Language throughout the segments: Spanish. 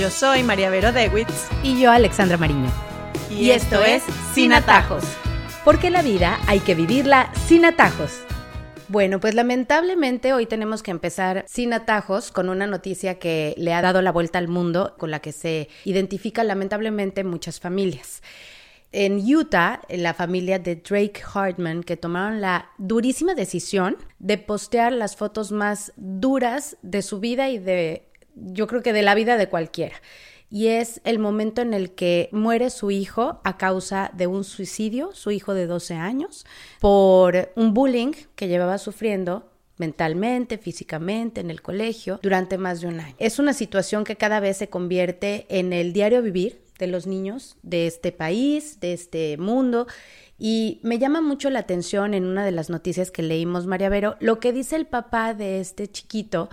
Yo soy María Vero Dewitz. Y yo, Alexandra Mariño. Y, esto, es Sin Atajos. Porque la vida hay que vivirla sin atajos. Bueno, pues lamentablemente hoy tenemos que empezar sin atajos con una noticia que le ha dado la vuelta al mundo, con la que se identifican lamentablemente muchas familias. En Utah, la familia de Drake Hartman, que tomaron la durísima decisión de postear las fotos más duras de su vida y de, yo creo que de la vida de cualquiera y es el momento en el que muere su hijo a causa de un suicidio, su hijo de 12 años, por un bullying que llevaba sufriendo mentalmente, físicamente, en el colegio, durante más de un año. Es una situación que cada vez se convierte en el diario vivir de los niños de este país, de este mundo. Y me llama mucho la atención en una de las noticias que leímos, María Vero, lo que dice el papá de este chiquito.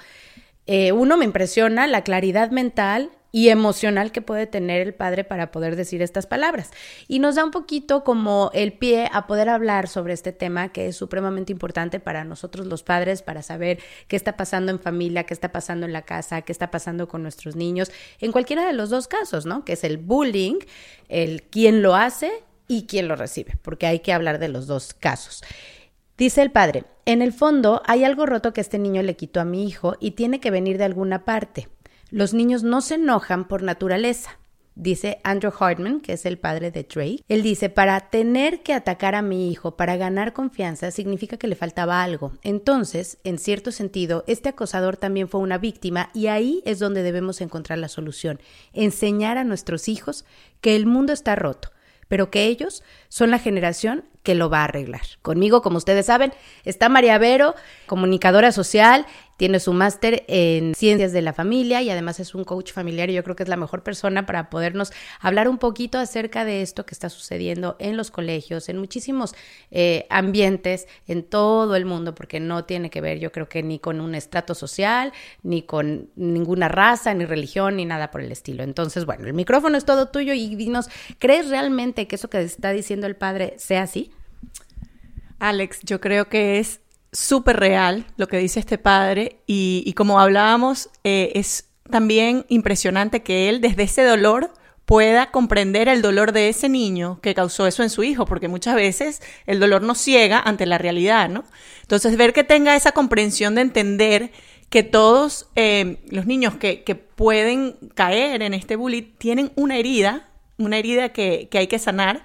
Eh, uno me impresiona la claridad mental y emocional que puede tener el padre para poder decir estas palabras. Y nos da un poquito como el pie a poder hablar sobre este tema que es supremamente importante para nosotros los padres, para saber qué está pasando en familia, qué está pasando en la casa, qué está pasando con nuestros niños, en cualquiera de los dos casos, ¿no? Que es el bullying, el quién lo hace y quién lo recibe, porque hay que hablar de los dos casos. Dice el padre, en el fondo hay algo roto que este niño le quitó a mi hijo y tiene que venir de alguna parte. Los niños no se enojan por naturaleza. Dice Andrew Hartman, que es el padre de Trey. Él dice, para tener que atacar a mi hijo, para ganar confianza, significa que le faltaba algo. Entonces, en cierto sentido, este acosador también fue una víctima y ahí es donde debemos encontrar la solución. Enseñar a nuestros hijos que el mundo está roto, pero que ellos son la generación que lo va a arreglar. Conmigo, como ustedes saben, está María Vero, comunicadora social, tiene su máster en ciencias de la familia y además es un coach familiar y yo creo que es la mejor persona para podernos hablar un poquito acerca de esto que está sucediendo en los colegios, en muchísimos eh, ambientes, en todo el mundo, porque no tiene que ver yo creo que ni con un estrato social, ni con ninguna raza, ni religión, ni nada por el estilo. Entonces, bueno, el micrófono es todo tuyo y dinos, ¿crees realmente que eso que está diciendo el padre sea así? Alex, yo creo que es súper real lo que dice este padre y, como hablábamos, eh, es también impresionante que él desde ese dolor pueda comprender el dolor de ese niño que causó eso en su hijo, porque muchas veces el dolor nos ciega ante la realidad, ¿no? Entonces, ver que tenga esa comprensión de entender que todos eh, los niños que, pueden caer en este bullying tienen una herida, una herida que, que hay que sanar,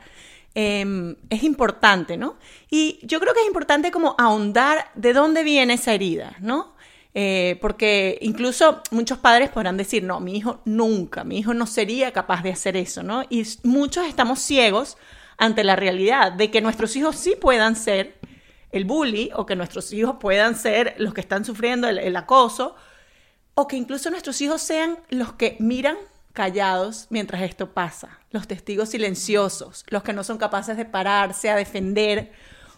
Em, es importante, ¿no? Y yo creo que es importante como ahondar de dónde viene esa herida, ¿no? Eh, porque incluso muchos padres podrán decir, no, mi hijo nunca, mi hijo no sería capaz de hacer eso, ¿no? Y muchos estamos ciegos ante la realidad de que nuestros hijos sí puedan ser el bully o que nuestros hijos puedan ser los que están sufriendo el acoso o que incluso nuestros hijos sean los que miran callados mientras esto pasa, los testigos silenciosos, los que no son capaces de pararse a defender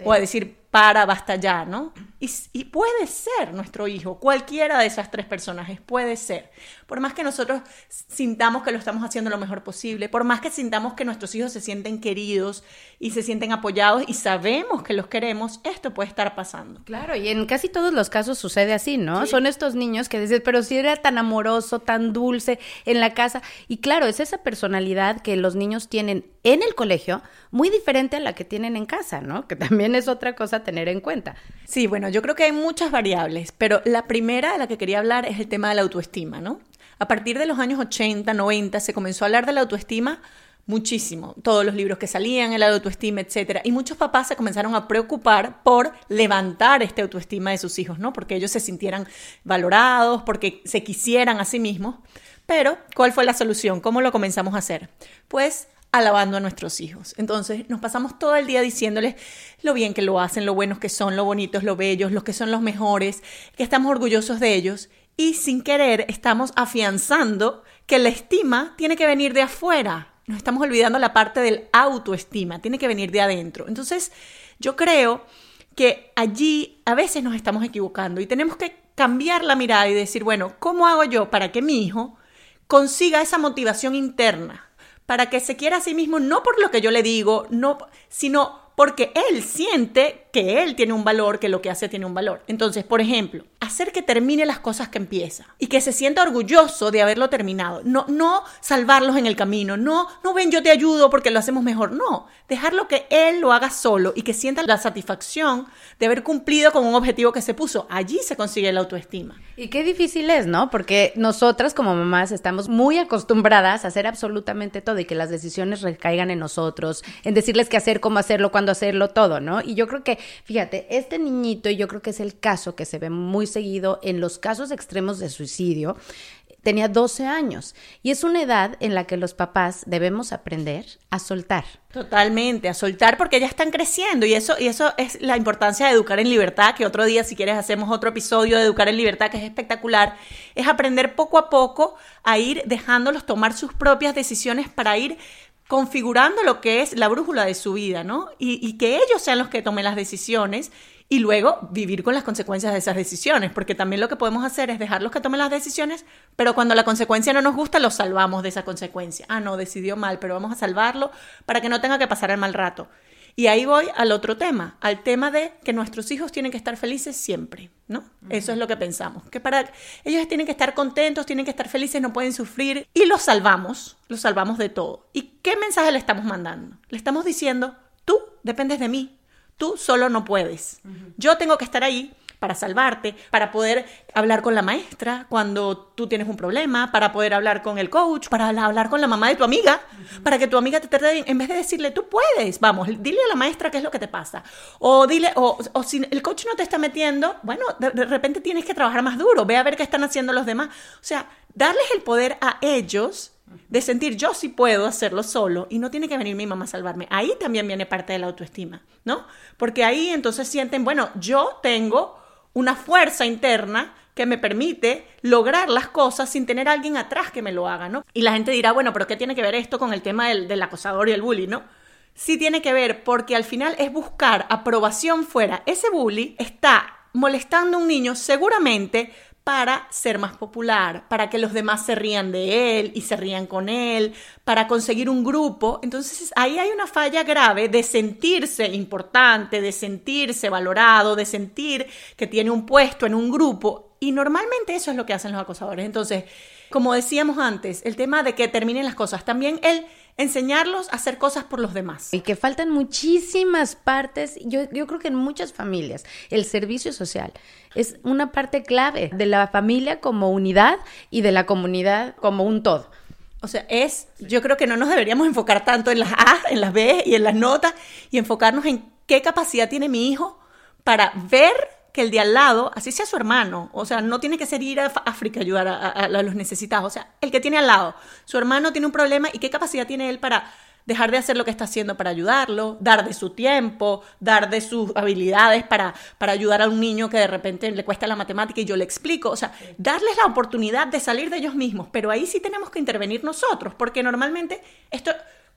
o a decir, para, basta ya, ¿no? Y, puede ser nuestro hijo, cualquiera de esas tres personajes, puede ser. Por más que nosotros sintamos que lo estamos haciendo lo mejor posible, por más que sintamos que nuestros hijos se sienten queridos y se sienten apoyados y sabemos que los queremos, esto puede estar pasando. Claro, y en casi todos los casos sucede así, ¿no? Son estos niños que dicen, pero si era tan amoroso, tan dulce en la casa. Y claro, es esa personalidad que los niños tienen en el colegio muy diferente a la que tienen en casa, ¿no? Que también es otra cosa tener en cuenta. Sí, bueno, yo creo que hay muchas variables, pero la primera de la que quería hablar es el tema de la autoestima, ¿no? A partir de los años 80, 90 se comenzó a hablar de la autoestima muchísimo, todos los libros que salían, el autoestima, etcétera, y muchos papás se comenzaron a preocupar por levantar esta autoestima de sus hijos, ¿no? Porque ellos se sintieran valorados, porque se quisieran a sí mismos. Pero, ¿cuál fue la solución? ¿Cómo lo comenzamos a hacer? Pues alabando a nuestros hijos. Entonces nos pasamos todo el día diciéndoles lo bien que lo hacen, lo buenos que son, lo bonitos, lo bellos, los que son los mejores, que estamos orgullosos de ellos y sin querer estamos afianzando que la estima tiene que venir de afuera. Nos estamos olvidando la parte del autoestima, tiene que venir de adentro. Entonces yo creo que allí a veces nos estamos equivocando y tenemos que cambiar la mirada y decir, bueno, ¿cómo hago yo para que mi hijo consiga esa motivación interna? Para que se quiera a sí mismo, no por lo que yo le digo, no, sino porque él siente que él tiene un valor, que lo que hace tiene un valor. Entonces, por ejemplo, hacer que termine las cosas que empieza y que se sienta orgulloso de haberlo terminado. No, no salvarlos en el camino, no, no ven, yo te ayudo porque lo hacemos mejor. No, dejarlo que él lo haga solo y que sienta la satisfacción de haber cumplido con un objetivo que se puso. Allí se consigue la autoestima. Y qué difícil es, ¿no? Porque nosotras como mamás estamos muy acostumbradas a hacer absolutamente todo y que las decisiones recaigan en nosotros, en decirles qué hacer, cómo hacerlo, cuándo hacerlo, todo, ¿no? Y yo creo que, fíjate, este niñito, y yo creo que es el caso que se ve muy seguido en los casos extremos de suicidio, tenía 12 años y es una edad en la que los papás debemos aprender a soltar. Totalmente, a soltar porque ya están creciendo y eso y eso es la importancia de educar en libertad, que otro día si quieres hacemos otro episodio de educar en libertad que es espectacular, es aprender poco a poco a ir dejándolos tomar sus propias decisiones para ir configurando lo que es la brújula de su vida, ¿no? Y, y que ellos sean los que tomen las decisiones y luego vivir con las consecuencias de esas decisiones, porque también lo que podemos hacer es dejarlos que tomen las decisiones, pero cuando la consecuencia no nos gusta, los salvamos de esa consecuencia. Ah, no, decidió mal, pero vamos a salvarlo para que no tenga que pasar el mal rato. Y ahí voy al otro tema, al tema de que nuestros hijos tienen que estar felices siempre, ¿no? Eso es lo que pensamos, que para ellos tienen que estar contentos, tienen que estar felices, no pueden sufrir y los salvamos, los salvamos de todo. ¿Y qué mensaje le estamos mandando? Le estamos diciendo, tú dependes de mí, Tú solo no puedes. Yo tengo que estar ahí para salvarte, para poder hablar con la maestra cuando tú tienes un problema, para poder hablar con el coach, para hablar con la mamá de tu amiga, para que tu amiga te trate bien, en vez de decirle, tú puedes, vamos, dile a la maestra qué es lo que te pasa. O dile, o, si el coach no te está metiendo, bueno, de, de repente tienes que trabajar más duro, ve a ver qué están haciendo los demás. O sea, darles el poder a ellos de sentir yo sí puedo hacerlo solo y no tiene que venir mi mamá a salvarme. Ahí también viene parte de la autoestima, ¿no? Porque ahí entonces sienten, bueno, yo tengo una fuerza interna que me permite lograr las cosas sin tener a alguien atrás que me lo haga, ¿no? Y la gente dirá, bueno, pero ¿qué tiene que ver esto con el tema del, del acosador y el bully, ¿no? Sí tiene que ver porque al final es buscar aprobación fuera. Ese bully está molestando a un niño seguramente para ser más popular, para que los demás se rían de él y se rían con él, para conseguir un grupo. Entonces ahí hay una falla grave de sentirse importante, de sentirse valorado, de sentir que tiene un puesto en un grupo. Y normalmente eso es lo que hacen los acosadores. Entonces, como decíamos antes, el tema de que terminen las cosas, también el enseñarlos a hacer cosas por los demás. Y que faltan muchísimas partes, yo, yo creo que en muchas familias, el servicio social es una parte clave de la familia como unidad y de la comunidad como un todo. O sea, es, yo creo que no nos deberíamos enfocar tanto en las A, en las B y en las notas y enfocarnos en qué capacidad tiene mi hijo para ver que el de al lado, así sea su hermano, o sea, no tiene que ser ir a África a ayudar a, los necesitados, o sea, el que tiene al lado, su hermano tiene un problema y qué capacidad tiene él para dejar de hacer lo que está haciendo para ayudarlo, dar de su tiempo, dar de sus habilidades para, para ayudar a un niño que de repente le cuesta la matemática y yo le explico, o sea, darles la oportunidad de salir de ellos mismos, pero ahí sí tenemos que intervenir nosotros, porque normalmente esto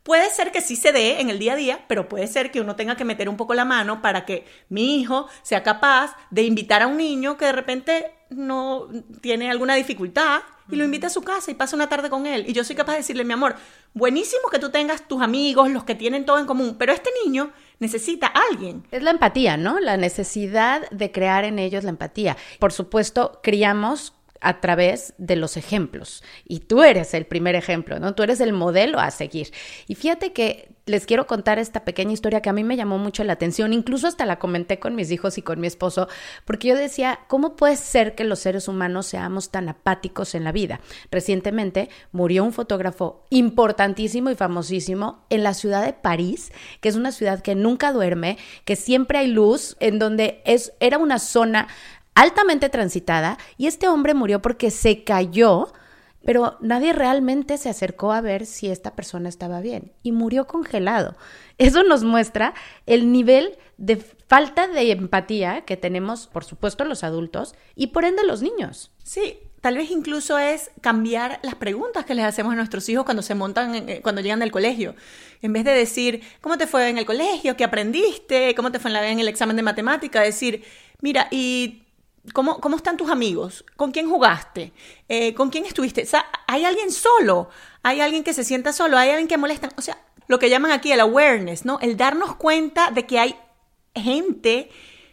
Puede ser que sí se dé en el día a día, pero puede ser que uno tenga que meter un poco la mano para que mi hijo sea capaz de invitar a un niño que de repente no tiene alguna dificultad y lo invite a su casa y pase una tarde con él. Y yo soy capaz de decirle, mi amor, buenísimo que tú tengas tus amigos, los que tienen todo en común, pero este niño necesita a alguien. Es la empatía, ¿no? La necesidad de crear en ellos la empatía. Por supuesto, criamos a través de los ejemplos. Y tú eres el primer ejemplo, ¿no? Tú eres el modelo a seguir. Y fíjate que les quiero contar esta pequeña historia que a mí me llamó mucho la atención, incluso hasta la comenté con mis hijos y con mi esposo, porque yo decía, ¿cómo puede ser que los seres humanos seamos tan apáticos en la vida? Recientemente murió un fotógrafo importantísimo y famosísimo en la ciudad de París, que es una ciudad que nunca duerme, que siempre hay luz, en donde es, era una zona altamente transitada y este hombre murió porque se cayó, pero nadie realmente se acercó a ver si esta persona estaba bien y murió congelado. Eso nos muestra el nivel de falta de empatía que tenemos, por supuesto, los adultos y por ende los niños. Sí, tal vez incluso es cambiar las preguntas que les hacemos a nuestros hijos cuando se montan, cuando llegan del colegio. En vez de decir, ¿cómo te fue en el colegio? ¿Qué aprendiste? ¿Cómo te fue en el examen de matemática? Decir, mira, ¿y ¿Cómo, ¿Cómo, están tus amigos? ¿Con quién jugaste? Eh, ¿Con quién estuviste? O sea, hay alguien solo, hay alguien que se sienta solo, hay alguien que molesta. O sea, lo que llaman aquí el awareness, ¿no? El darnos cuenta de que hay gente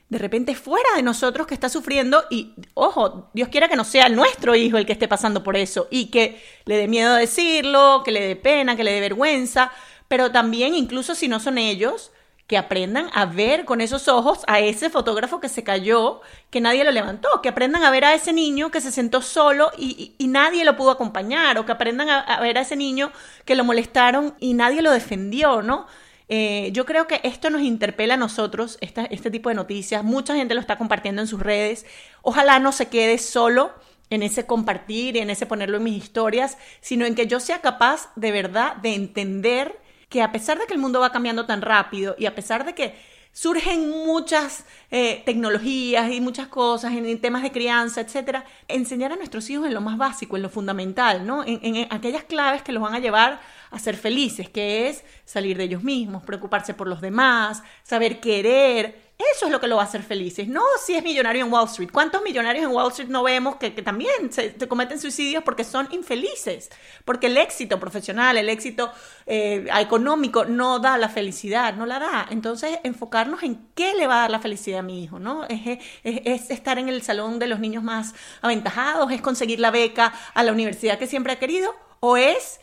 de repente fuera de nosotros que está sufriendo y, ojo, Dios quiera que no sea nuestro hijo el que esté pasando por eso y que le dé miedo decirlo, que le dé pena, que le dé vergüenza, pero también incluso si no son ellos, que aprendan a ver con esos ojos a ese fotógrafo que se cayó, que nadie lo levantó, que aprendan a ver a ese niño que se sentó solo y, nadie lo pudo acompañar, o que aprendan a, ver a ese niño que lo molestaron y nadie lo defendió, ¿no? Eh, yo creo que esto nos interpela a nosotros, este tipo de noticias, mucha gente lo está compartiendo en sus redes, ojalá no se quede solo en ese compartir y en ese ponerlo en mis historias, sino en que yo sea capaz de verdad de entender que a pesar de que el mundo va cambiando tan rápido y a pesar de que surgen muchas eh, tecnologías y muchas cosas en, temas de crianza, etcétera, enseñar a nuestros hijos en lo más básico, en lo fundamental, ¿no? en aquellas claves que los van a llevar a ser felices, que es salir de ellos mismos, preocuparse por los demás, saber querer, eso es lo que lo va a hacer felices, no si es millonario en Wall Street. ¿Cuántos millonarios en Wall Street no vemos que, también se, cometen suicidios porque son infelices? Porque el éxito profesional, el éxito eh, económico no da la felicidad, no la da. Entonces, enfocarnos en qué le va a dar la felicidad a mi hijo, ¿no? Es, es estar en el salón de los niños más aventajados, es conseguir la beca a la universidad que siempre ha querido, o es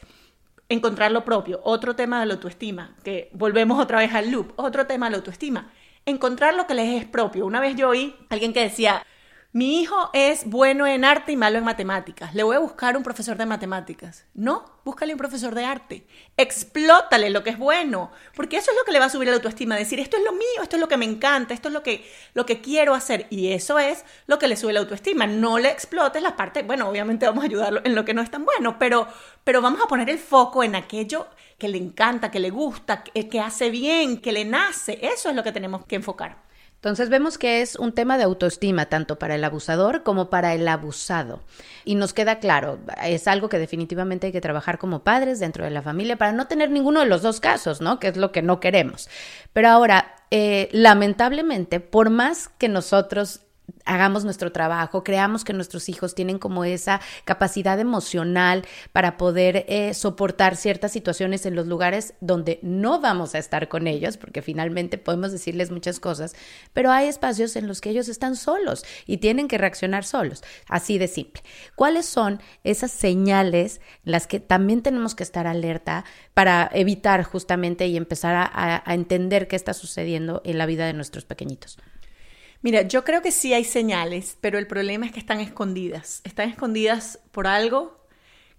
encontrar lo propio. Otro tema de la autoestima, que volvemos otra vez al loop, otro tema de la autoestima encontrar lo que les es propio. Una vez yo oí a alguien que decía, mi hijo es bueno en arte y malo en matemáticas. Le voy a buscar un profesor de matemáticas. No, búscale un profesor de arte. Explótale lo que es bueno, porque eso es lo que le va a subir la autoestima, decir, esto es lo mío, esto es lo que me encanta, esto es lo que, lo que quiero hacer. Y eso es lo que le sube la autoestima. No le explotes las partes, bueno, obviamente vamos a ayudarlo en lo que no es tan bueno, pero, pero vamos a poner el foco en aquello que le encanta, que le gusta, que, que hace bien, que le nace. Eso es lo que tenemos que enfocar. Entonces vemos que es un tema de autoestima tanto para el abusador como para el abusado. Y nos queda claro, es algo que definitivamente hay que trabajar como padres dentro de la familia para no tener ninguno de los dos casos, ¿no? Que es lo que no queremos. Pero ahora, eh, lamentablemente, por más que nosotros hagamos nuestro trabajo, creamos que nuestros hijos tienen como esa capacidad emocional para poder eh, soportar ciertas situaciones en los lugares donde no vamos a estar con ellos, porque finalmente podemos decirles muchas cosas, pero hay espacios en los que ellos están solos y tienen que reaccionar solos, así de simple. ¿Cuáles son esas señales las que también tenemos que estar alerta para evitar justamente y empezar a entender qué está sucediendo en la vida de nuestros pequeñitos? Mira, yo creo que sí hay señales, pero el problema es que están escondidas. Están escondidas por algo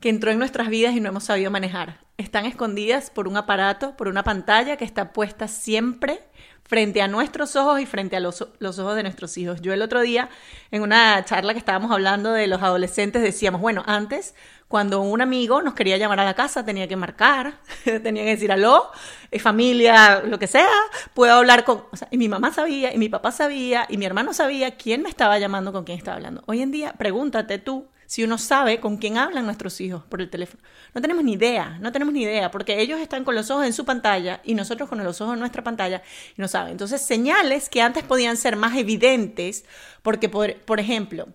que entró en nuestras vidas y no hemos sabido manejar. Están escondidas por un aparato, por una pantalla que está puesta siempre frente a nuestros ojos y frente a los, los, ojos de nuestros hijos. Yo el otro día, en una charla que estábamos hablando de los adolescentes, decíamos, bueno, antes cuando un amigo nos quería llamar a la casa, tenía que marcar, tenía que decir aló, eh, familia, lo que sea, puedo hablar con... y mi mamá sabía, y mi papá sabía, y mi hermano sabía quién me estaba llamando, con quién estaba hablando. Hoy en día, pregúntate tú si uno sabe con quién hablan nuestros hijos por el teléfono. No tenemos ni idea, no tenemos ni idea, porque ellos están con los ojos en su pantalla y nosotros con los ojos en nuestra pantalla y no saben. Entonces, señales que antes podían ser más evidentes, porque, por, por ejemplo,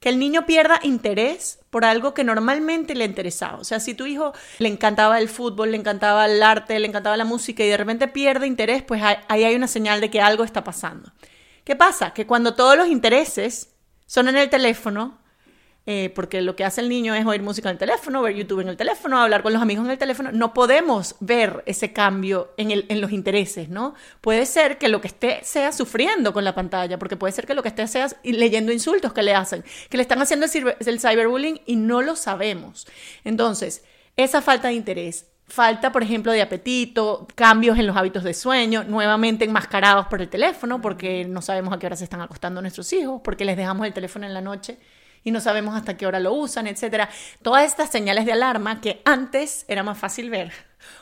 que el niño pierda interés por algo que normalmente le interesaba. O sea, si tu hijo le encantaba el fútbol, le encantaba el arte, le encantaba la música y de repente pierde interés, pues ahí hay una señal de que algo está pasando. ¿Qué pasa? Que cuando todos los intereses son en el teléfono, eh, porque lo que hace el niño es oír música en el teléfono, ver YouTube en el teléfono, hablar con los amigos en el teléfono. No podemos ver ese cambio en, el, los intereses, ¿no? Puede ser que lo que esté sea sufriendo con la pantalla, porque puede ser que lo que esté sea leyendo insultos que le hacen, que le están haciendo el, el cyberbullying y no lo sabemos. Entonces, esa falta de interés, falta, por ejemplo, de apetito, cambios en los hábitos de sueño, nuevamente enmascarados por el teléfono, porque no sabemos a qué hora se están acostando nuestros hijos, porque les dejamos el teléfono en la noche y no sabemos hasta qué hora lo usan, etc. Todas estas señales de alarma que antes era más fácil ver,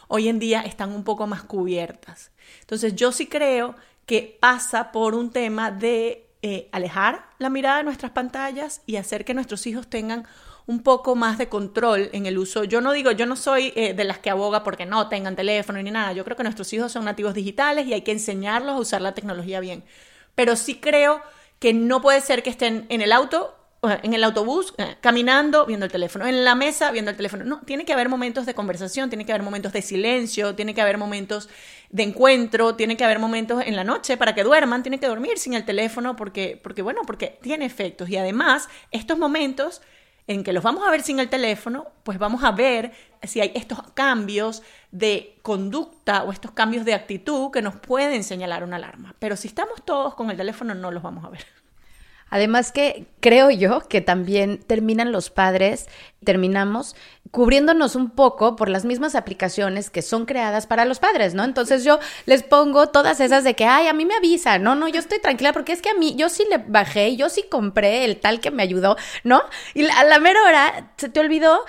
hoy en día están un poco más cubiertas. Entonces yo sí creo que pasa por un tema de eh, alejar la mirada de nuestras pantallas y hacer que nuestros hijos tengan un poco más de control en el uso. Yo no digo, yo no soy eh, de las que aboga porque no tengan teléfono ni nada. Yo creo que nuestros hijos son nativos digitales y hay que enseñarlos a usar la tecnología bien. Pero sí creo que no puede ser que estén en el auto en el autobús, eh, caminando, viendo el teléfono, en la mesa, viendo el teléfono. No, tiene que haber momentos de conversación, tiene que haber momentos de silencio, tiene que haber momentos de encuentro, tiene que haber momentos en la noche para que duerman, tiene que dormir sin el teléfono porque, porque bueno, porque tiene efectos. Y además, estos momentos en que los vamos a ver sin el teléfono, pues vamos a ver si hay estos cambios de conducta o estos cambios de actitud que nos pueden señalar una alarma. Pero si estamos todos con el teléfono, no los vamos a ver. Además que creo yo que también terminan los padres, terminamos cubriéndonos un poco por las mismas aplicaciones que son creadas para los padres, ¿no? Entonces yo les pongo todas esas de que, ay, a mí me avisa, no, no, yo estoy tranquila porque es que a mí, yo sí le bajé, yo sí compré el tal que me ayudó, ¿no? Y a la mera hora se te olvidó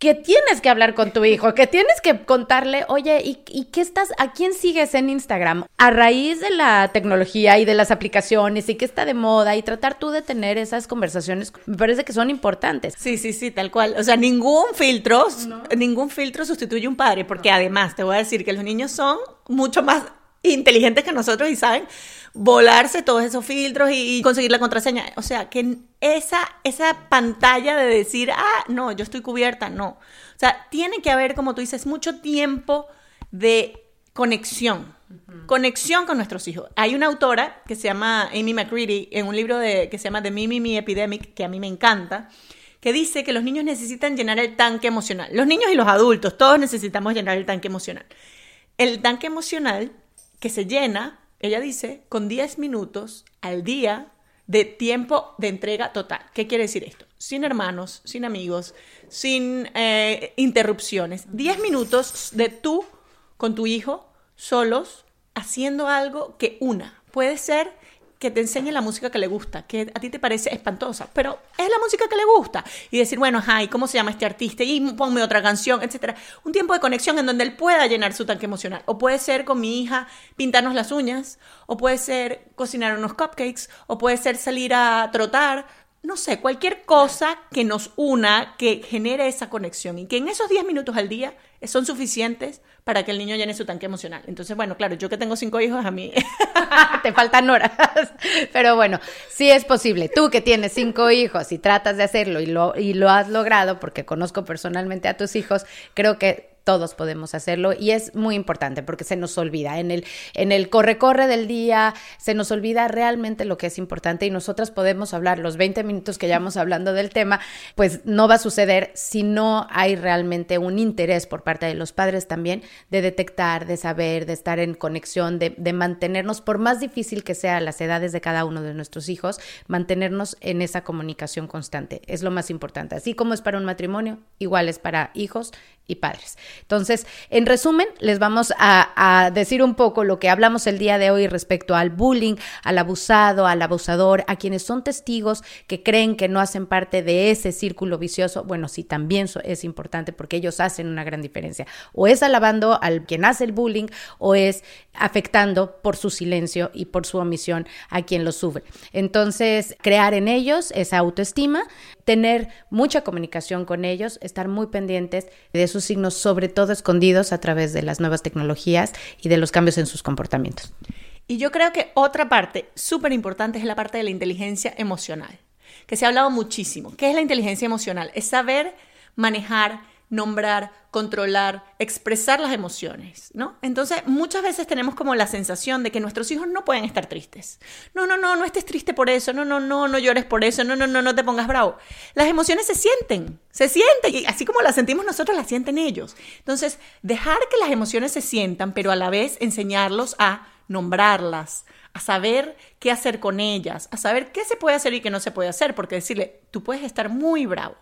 que tienes que hablar con tu hijo, que tienes que contarle, oye, ¿y, ¿y, qué estás, a quién sigues en Instagram? A raíz de la tecnología y de las aplicaciones y qué está de moda y tratar tú de tener esas conversaciones, me parece que son importantes. Sí, sí, sí, tal cual. O sea, ningún filtro, ningún filtro sustituye un padre, porque además te voy a decir que los niños son mucho más inteligentes que nosotros y saben volarse todos esos filtros y, conseguir la contraseña. O sea, que esa, esa pantalla de decir, ah, no, yo estoy cubierta, no. O sea, tiene que haber, como tú dices, mucho tiempo de conexión. Conexión con nuestros hijos. Hay una autora que se llama Amy McCready en un libro de, que se llama The Mimi Me Epidemic, que a mí me encanta, que dice que los niños necesitan llenar el tanque emocional. Los niños y los adultos, todos necesitamos llenar el tanque emocional. El tanque emocional que se llena ella dice, con 10 minutos al día de tiempo de entrega total. ¿Qué quiere decir esto? Sin hermanos, sin amigos, sin eh, interrupciones. 10 minutos de tú con tu hijo solos haciendo algo que una. Puede ser que te enseñe la música que le gusta, que a ti te parece espantosa, pero es la música que le gusta. Y decir, bueno, ajá, ¿y cómo se llama este artista? Y ponme otra canción, etcétera. Un tiempo de conexión en donde él pueda llenar su tanque emocional. O puede ser con mi hija pintarnos las uñas, o puede ser cocinar unos cupcakes, o puede ser salir a trotar. No sé, cualquier cosa que nos una, que genere esa conexión y que en esos 10 minutos al día son suficientes para que el niño llene su tanque emocional. Entonces, bueno, claro, yo que tengo cinco hijos, a mí te faltan horas. Pero bueno, sí es posible. Tú que tienes cinco hijos y tratas de hacerlo y lo, y lo has logrado, porque conozco personalmente a tus hijos, creo que todos podemos hacerlo y es muy importante porque se nos olvida. En el en el corre corre del día se nos olvida realmente lo que es importante y nosotras podemos hablar los 20 minutos que llevamos hablando del tema pues no va a suceder si no hay realmente un interés por parte de los padres también de detectar de saber de estar en conexión de, de mantenernos por más difícil que sea las edades de cada uno de nuestros hijos mantenernos en esa comunicación constante. Es lo más importante. Así como es para un matrimonio igual es para hijos y padres. Entonces, en resumen, les vamos a, decir un poco lo que hablamos el día de hoy respecto al bullying, al abusado, al abusador, a quienes son testigos que creen que no hacen parte de ese círculo vicioso. Bueno, sí, también es importante porque ellos hacen una gran diferencia. O es alabando al quien hace el bullying o es afectando por su silencio y por su omisión a quien lo sufre. Entonces, crear en ellos esa autoestima, tener mucha comunicación con ellos, estar muy pendientes de sus signos, sobre todo escondidos a través de las nuevas tecnologías y de los cambios en sus comportamientos. Y yo creo que otra parte súper importante es la parte de la inteligencia emocional, que se ha hablado muchísimo. ¿Qué es la inteligencia emocional? Es saber manejar nombrar, controlar, expresar las emociones, ¿no? Entonces, muchas veces tenemos como la sensación de que nuestros hijos no pueden estar tristes. No, no, no, no estés triste por eso, no, no, no, no llores por eso, no, no, no, no te pongas bravo. Las emociones se sienten, se sienten, y así como las sentimos nosotros, las sienten ellos. Entonces, dejar que las emociones se sientan, pero a la vez enseñarlos a nombrarlas, a saber qué hacer con ellas, a saber qué se puede hacer y qué no se puede hacer, porque decirle, tú puedes estar muy bravo,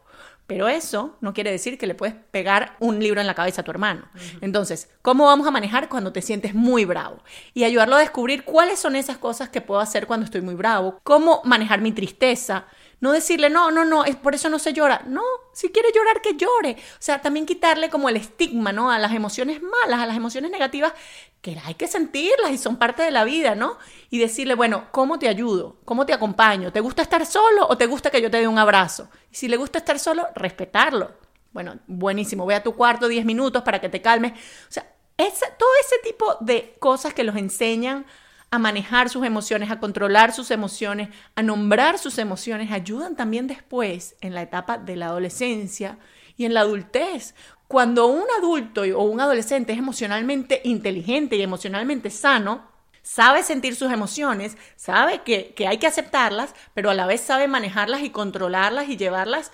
pero eso no quiere decir que le puedes pegar un libro en la cabeza a tu hermano. Entonces, ¿cómo vamos a manejar cuando te sientes muy bravo? Y ayudarlo a descubrir cuáles son esas cosas que puedo hacer cuando estoy muy bravo, cómo manejar mi tristeza, no decirle, no, no, no, es por eso no se llora. No, si quiere llorar, que llore. O sea, también quitarle como el estigma, ¿no? A las emociones malas, a las emociones negativas, que hay que sentirlas y son parte de la vida, ¿no? Y decirle, bueno, ¿cómo te ayudo? ¿Cómo te acompaño? ¿Te gusta estar solo o te gusta que yo te dé un abrazo? Y si le gusta estar solo, respetarlo. Bueno, buenísimo, voy a tu cuarto 10 minutos para que te calmes. O sea, todo ese tipo de cosas que los enseñan a manejar sus emociones, a controlar sus emociones, a nombrar sus emociones, ayudan también después en la etapa de la adolescencia y en la adultez. Cuando un adulto o un adolescente es emocionalmente inteligente y emocionalmente sano, sabe sentir sus emociones, sabe que, que hay que aceptarlas, pero a la vez sabe manejarlas y controlarlas y llevarlas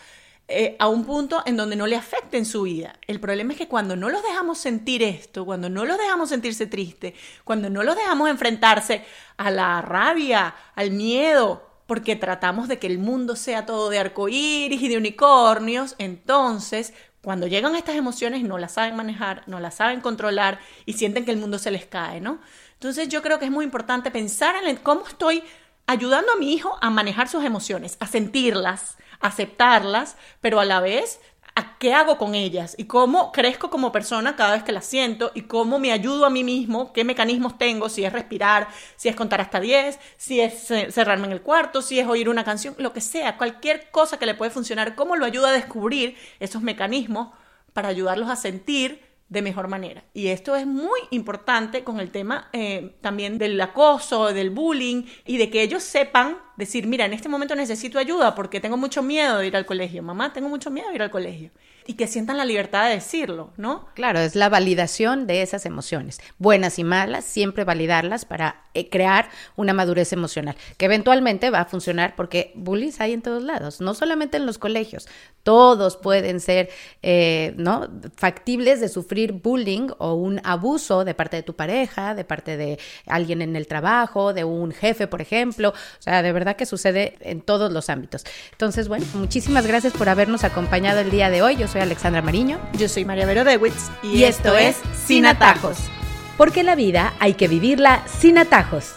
eh, a un punto en donde no le afecten su vida. El problema es que cuando no los dejamos sentir esto, cuando no los dejamos sentirse triste, cuando no los dejamos enfrentarse a la rabia, al miedo, porque tratamos de que el mundo sea todo de arcoíris y de unicornios, entonces cuando llegan estas emociones no las saben manejar, no las saben controlar y sienten que el mundo se les cae, ¿no? Entonces yo creo que es muy importante pensar en cómo estoy ayudando a mi hijo a manejar sus emociones, a sentirlas, aceptarlas, pero a la vez ¿A qué hago con ellas? ¿Y cómo crezco como persona cada vez que las siento? ¿Y cómo me ayudo a mí mismo? ¿Qué mecanismos tengo? Si es respirar, si es contar hasta 10, si es cerrarme en el cuarto, si es oír una canción, lo que sea, cualquier cosa que le puede funcionar, ¿cómo lo ayuda a descubrir esos mecanismos para ayudarlos a sentir de mejor manera. Y esto es muy importante con el tema eh, también del acoso, del bullying y de que ellos sepan decir, mira, en este momento necesito ayuda porque tengo mucho miedo de ir al colegio. Mamá, tengo mucho miedo de ir al colegio y que sientan la libertad de decirlo, ¿no? Claro, es la validación de esas emociones, buenas y malas, siempre validarlas para eh, crear una madurez emocional, que eventualmente va a funcionar porque bullies hay en todos lados, no solamente en los colegios, todos pueden ser, eh, ¿no? Factibles de sufrir bullying o un abuso de parte de tu pareja, de parte de alguien en el trabajo, de un jefe, por ejemplo, o sea, de verdad que sucede en todos los ámbitos. Entonces, bueno, muchísimas gracias por habernos acompañado el día de hoy. Yo soy Alexandra Mariño. Yo soy María Vero Dewitz. Y, esto, es Sin Atajos. Porque la vida hay que vivirla sin atajos.